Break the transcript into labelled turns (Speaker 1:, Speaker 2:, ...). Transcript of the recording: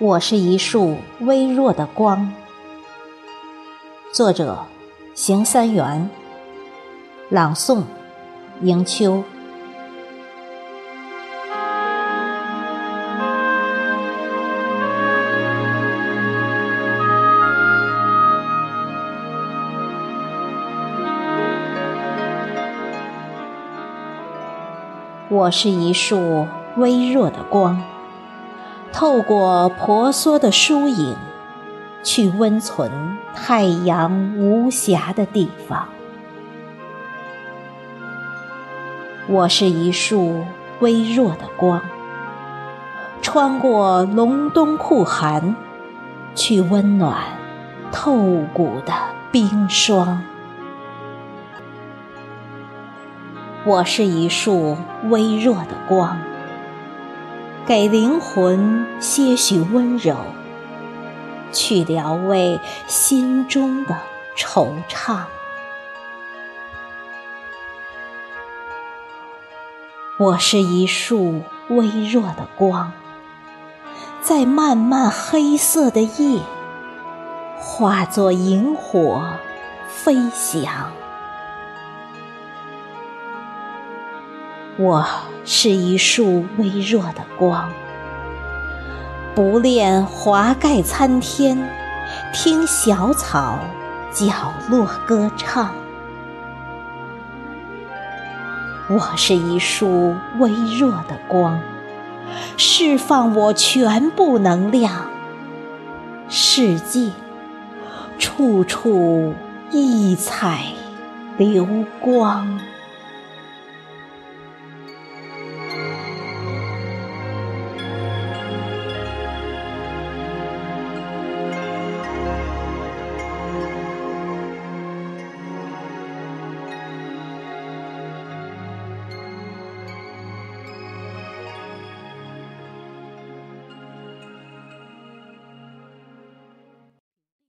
Speaker 1: 我是一束微弱的光。作者：邢三元。朗诵：迎秋。我是一束微弱的光。透过婆娑的疏影，去温存太阳无暇的地方。我是一束微弱的光，穿过隆冬酷寒，去温暖透骨的冰霜。我是一束微弱的光。给灵魂些许温柔，去疗慰心中的惆怅。我是一束微弱的光，在漫漫黑色的夜，化作萤火飞翔。我是一束微弱的光，不恋华盖参天，听小草角落歌唱。我是一束微弱的光，释放我全部能量。世界处处异彩流光。